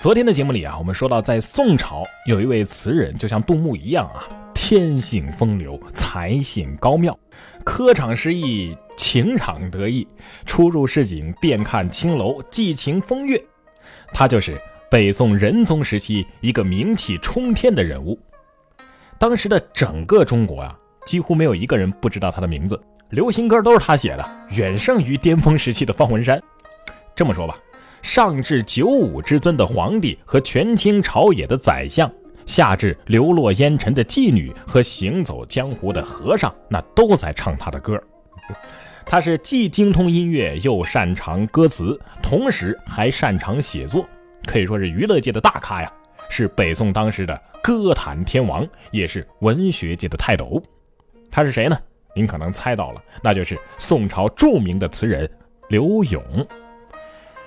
昨天的节目里啊，我们说到，在宋朝有一位词人，就像杜牧一样啊，天性风流，才性高妙，科场失意，情场得意，出入市井，遍看青楼，寄情风月。他就是北宋仁宗时期一个名气冲天的人物。当时的整个中国啊，几乎没有一个人不知道他的名字，流行歌都是他写的，远胜于巅峰时期的方文山。这么说吧。上至九五之尊的皇帝和权倾朝野的宰相，下至流落烟尘的妓女和行走江湖的和尚，那都在唱他的歌。他是既精通音乐又擅长歌词，同时还擅长写作，可以说是娱乐界的大咖呀，是北宋当时的歌坛天王，也是文学界的泰斗。他是谁呢？您可能猜到了，那就是宋朝著名的词人刘永。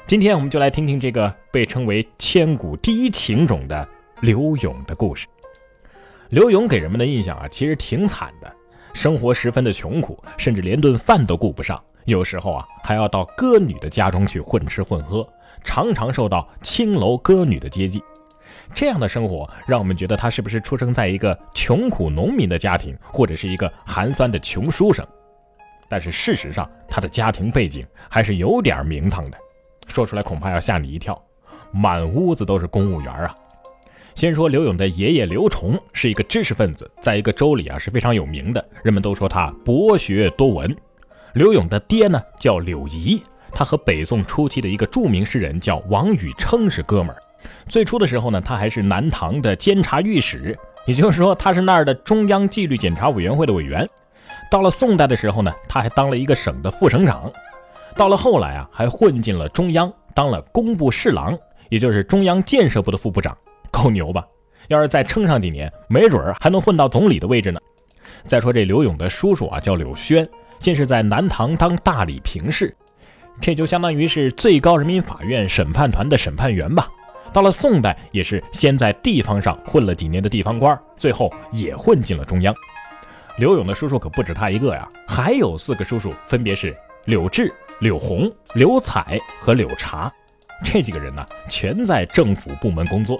今天我们就来听听这个被称为千古第一情种的刘永的故事。刘永给人们的印象啊，其实挺惨的，生活十分的穷苦，甚至连顿饭都顾不上，有时候啊还要到歌女的家中去混吃混喝，常常受到青楼歌女的接济。这样的生活让我们觉得他是不是出生在一个穷苦农民的家庭，或者是一个寒酸的穷书生？但是事实上，他的家庭背景还是有点名堂的。说出来恐怕要吓你一跳，满屋子都是公务员啊！先说刘勇的爷爷刘崇是一个知识分子，在一个州里啊是非常有名的，人们都说他博学多闻。刘勇的爹呢叫柳仪，他和北宋初期的一个著名诗人叫王禹偁是哥们儿。最初的时候呢，他还是南唐的监察御史，也就是说他是那儿的中央纪律检查委员会的委员。到了宋代的时候呢，他还当了一个省的副省长。到了后来啊，还混进了中央，当了工部侍郎，也就是中央建设部的副部长，够牛吧？要是再撑上几年，没准儿还能混到总理的位置呢。再说这刘勇的叔叔啊，叫柳轩，先是在南唐当大理评事，这就相当于是最高人民法院审判团的审判员吧。到了宋代，也是先在地方上混了几年的地方官，最后也混进了中央。刘勇的叔叔可不止他一个呀，还有四个叔叔，分别是柳志。柳红、柳彩和柳茶，这几个人呢，全在政府部门工作。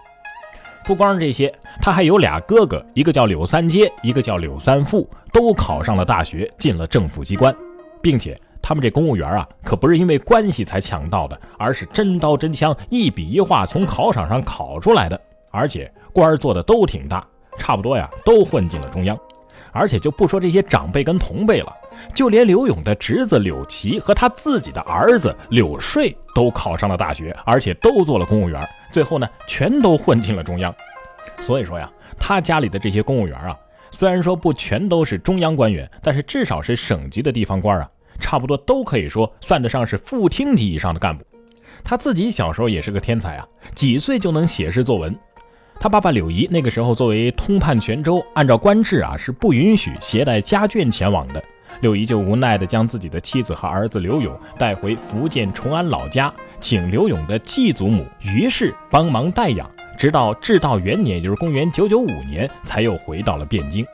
不光是这些，他还有俩哥哥，一个叫柳三阶，一个叫柳三富，都考上了大学，进了政府机关，并且他们这公务员啊，可不是因为关系才抢到的，而是真刀真枪、一笔一画从考场上考出来的，而且官儿做的都挺大，差不多呀，都混进了中央。而且就不说这些长辈跟同辈了。就连刘勇的侄子柳琦和他自己的儿子柳睡都考上了大学，而且都做了公务员，最后呢，全都混进了中央。所以说呀，他家里的这些公务员啊，虽然说不全都是中央官员，但是至少是省级的地方官啊，差不多都可以说算得上是副厅级以上的干部。他自己小时候也是个天才啊，几岁就能写诗作文。他爸爸柳仪那个时候作为通判泉州，按照官制啊，是不允许携带家眷前往的。柳仪就无奈地将自己的妻子和儿子刘勇带回福建崇安老家，请刘勇的继祖母于氏帮忙代养，直到至道元年，也就是公元九九五年，才又回到了汴京。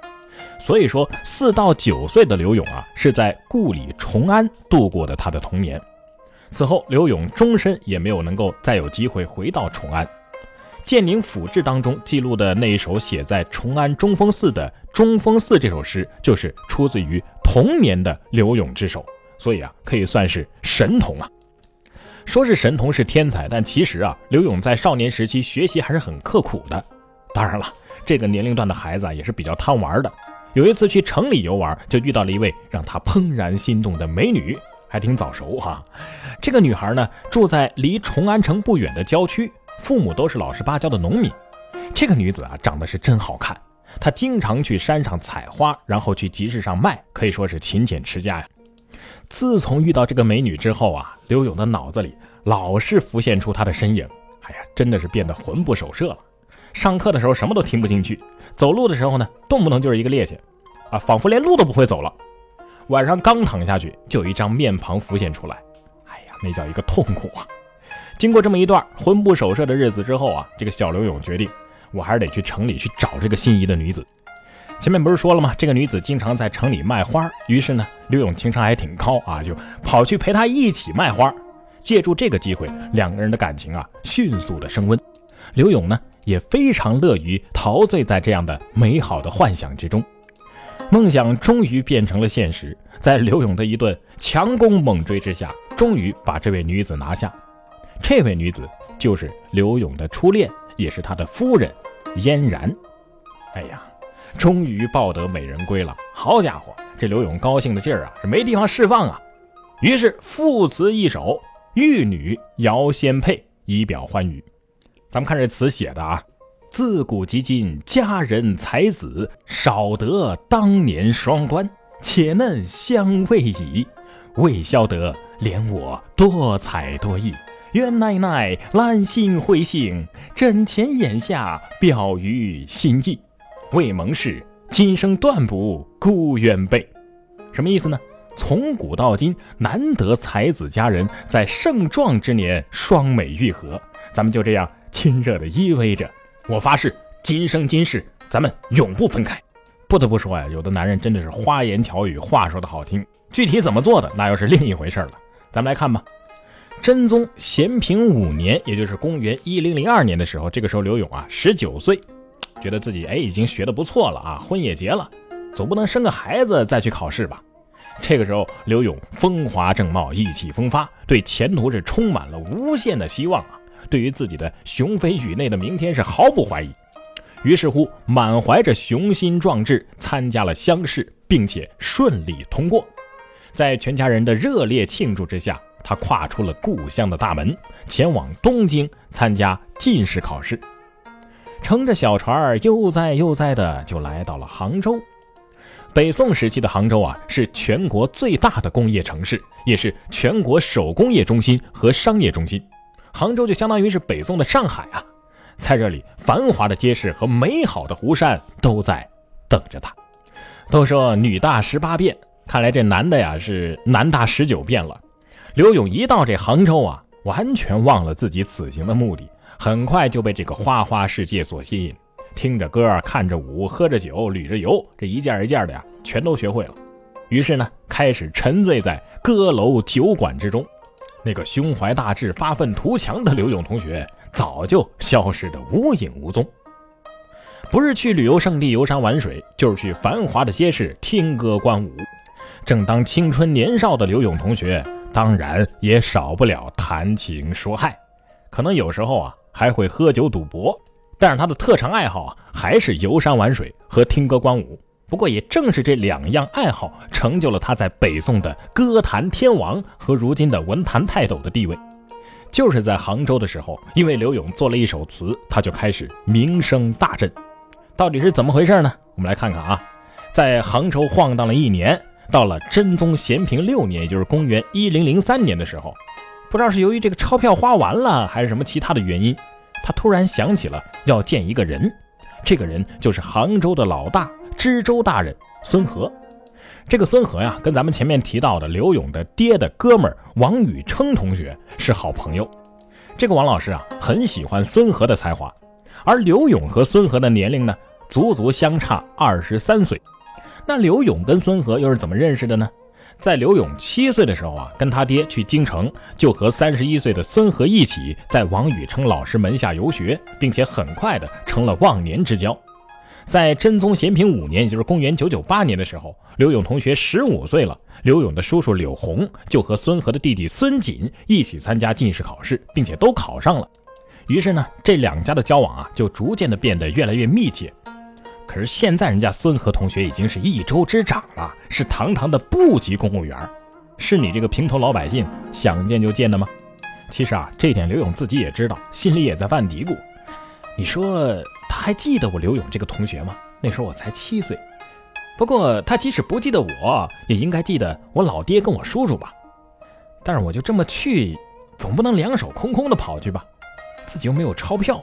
所以说，四到九岁的刘勇啊，是在故里崇安度过的他的童年。此后，刘勇终身也没有能够再有机会回到崇安。《建宁府志》当中记录的那一首写在崇安中峰寺的《中峰寺》这首诗，就是出自于童年的刘永之手，所以啊，可以算是神童啊。说是神童是天才，但其实啊，刘永在少年时期学习还是很刻苦的。当然了，这个年龄段的孩子啊，也是比较贪玩的。有一次去城里游玩，就遇到了一位让他怦然心动的美女，还挺早熟哈。这个女孩呢，住在离崇安城不远的郊区。父母都是老实巴交的农民，这个女子啊长得是真好看。她经常去山上采花，然后去集市上卖，可以说是勤俭持家呀。自从遇到这个美女之后啊，刘勇的脑子里老是浮现出她的身影。哎呀，真的是变得魂不守舍了。上课的时候什么都听不进去，走路的时候呢，动不动就是一个趔趄，啊，仿佛连路都不会走了。晚上刚躺下去，就有一张面庞浮现出来。哎呀，那叫一个痛苦啊！经过这么一段魂不守舍的日子之后啊，这个小刘勇决定，我还是得去城里去找这个心仪的女子。前面不是说了吗？这个女子经常在城里卖花，于是呢，刘勇情商还挺高啊，就跑去陪她一起卖花。借助这个机会，两个人的感情啊迅速的升温。刘勇呢也非常乐于陶醉在这样的美好的幻想之中。梦想终于变成了现实，在刘勇的一顿强攻猛追之下，终于把这位女子拿下。这位女子就是刘勇的初恋，也是他的夫人嫣然。哎呀，终于抱得美人归了！好家伙，这刘勇高兴的劲儿啊，是没地方释放啊。于是赋词一首：“玉女遥仙配”，以表欢愉。咱们看这词写的啊。自古及今，佳人才子少得当年双关，且嫩香未已，未消得怜我多才多艺。愿奶奶兰心回杏，枕前眼下表于心意。未蒙事，今生断不孤鸢背。什么意思呢？从古到今，难得才子佳人在盛壮之年双美愈合，咱们就这样亲热的依偎着。我发誓，今生今世，咱们永不分开。不得不说呀，有的男人真的是花言巧语，话说的好听，具体怎么做的，那又是另一回事了。咱们来看吧。真宗咸平五年，也就是公元一零零二年的时候，这个时候刘勇啊十九岁，觉得自己哎已经学的不错了啊，婚也结了，总不能生个孩子再去考试吧。这个时候，刘勇风华正茂，意气风发，对前途是充满了无限的希望啊。对于自己的雄飞宇内的明天是毫不怀疑，于是乎满怀着雄心壮志参加了乡试，并且顺利通过。在全家人的热烈庆祝之下，他跨出了故乡的大门，前往东京参加进士考试。乘着小船悠哉悠哉的就来到了杭州。北宋时期的杭州啊，是全国最大的工业城市，也是全国手工业中心和商业中心。杭州就相当于是北宋的上海啊，在这里，繁华的街市和美好的湖山都在等着他。都说女大十八变，看来这男的呀是男大十九变了。刘勇一到这杭州啊，完全忘了自己此行的目的，很快就被这个花花世界所吸引，听着歌，看着舞，喝着酒，旅着游，这一件一件的呀，全都学会了。于是呢，开始沉醉在歌楼酒馆之中。那个胸怀大志、发愤图强的刘勇同学早就消失得无影无踪，不是去旅游胜地游山玩水，就是去繁华的街市听歌观舞。正当青春年少的刘勇同学，当然也少不了谈情说爱，可能有时候啊还会喝酒赌博，但是他的特长爱好啊还是游山玩水和听歌观舞。不过，也正是这两样爱好，成就了他在北宋的歌坛天王和如今的文坛泰斗的地位。就是在杭州的时候，因为刘勇做了一首词，他就开始名声大振。到底是怎么回事呢？我们来看看啊，在杭州晃荡了一年，到了真宗咸平六年，也就是公元一零零三年的时候，不知道是由于这个钞票花完了，还是什么其他的原因，他突然想起了要见一个人，这个人就是杭州的老大。知州大人孙和，这个孙和呀，跟咱们前面提到的刘勇的爹的哥们儿王宇称同学是好朋友。这个王老师啊，很喜欢孙和的才华，而刘勇和孙和的年龄呢，足足相差二十三岁。那刘勇跟孙和又是怎么认识的呢？在刘勇七岁的时候啊，跟他爹去京城，就和三十一岁的孙和一起在王宇称老师门下游学，并且很快的成了忘年之交。在真宗咸平五年，也就是公元九九八年的时候，刘勇同学十五岁了。刘勇的叔叔柳红就和孙和的弟弟孙锦一起参加进士考试，并且都考上了。于是呢，这两家的交往啊，就逐渐的变得越来越密切。可是现在，人家孙和同学已经是一州之长了，是堂堂的部级公务员，是你这个平头老百姓想见就见的吗？其实啊，这点刘勇自己也知道，心里也在犯嘀咕。你说。他还记得我刘勇这个同学吗？那时候我才七岁。不过他即使不记得我，也应该记得我老爹跟我叔叔吧。但是我就这么去，总不能两手空空的跑去吧？自己又没有钞票，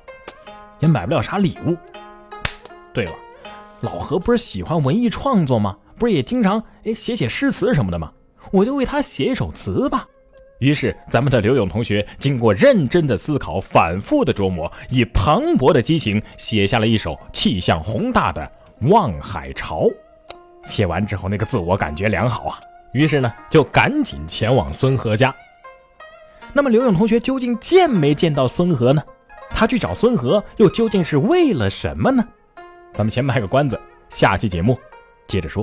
也买不了啥礼物。对了，老何不是喜欢文艺创作吗？不是也经常哎写写诗词什么的吗？我就为他写一首词吧。于是，咱们的刘勇同学经过认真的思考、反复的琢磨，以磅礴的激情写下了一首气象宏大的《望海潮》。写完之后，那个自我感觉良好啊，于是呢，就赶紧前往孙和家。那么，刘勇同学究竟见没见到孙和呢？他去找孙和又究竟是为了什么呢？咱们先卖个关子，下期节目接着说。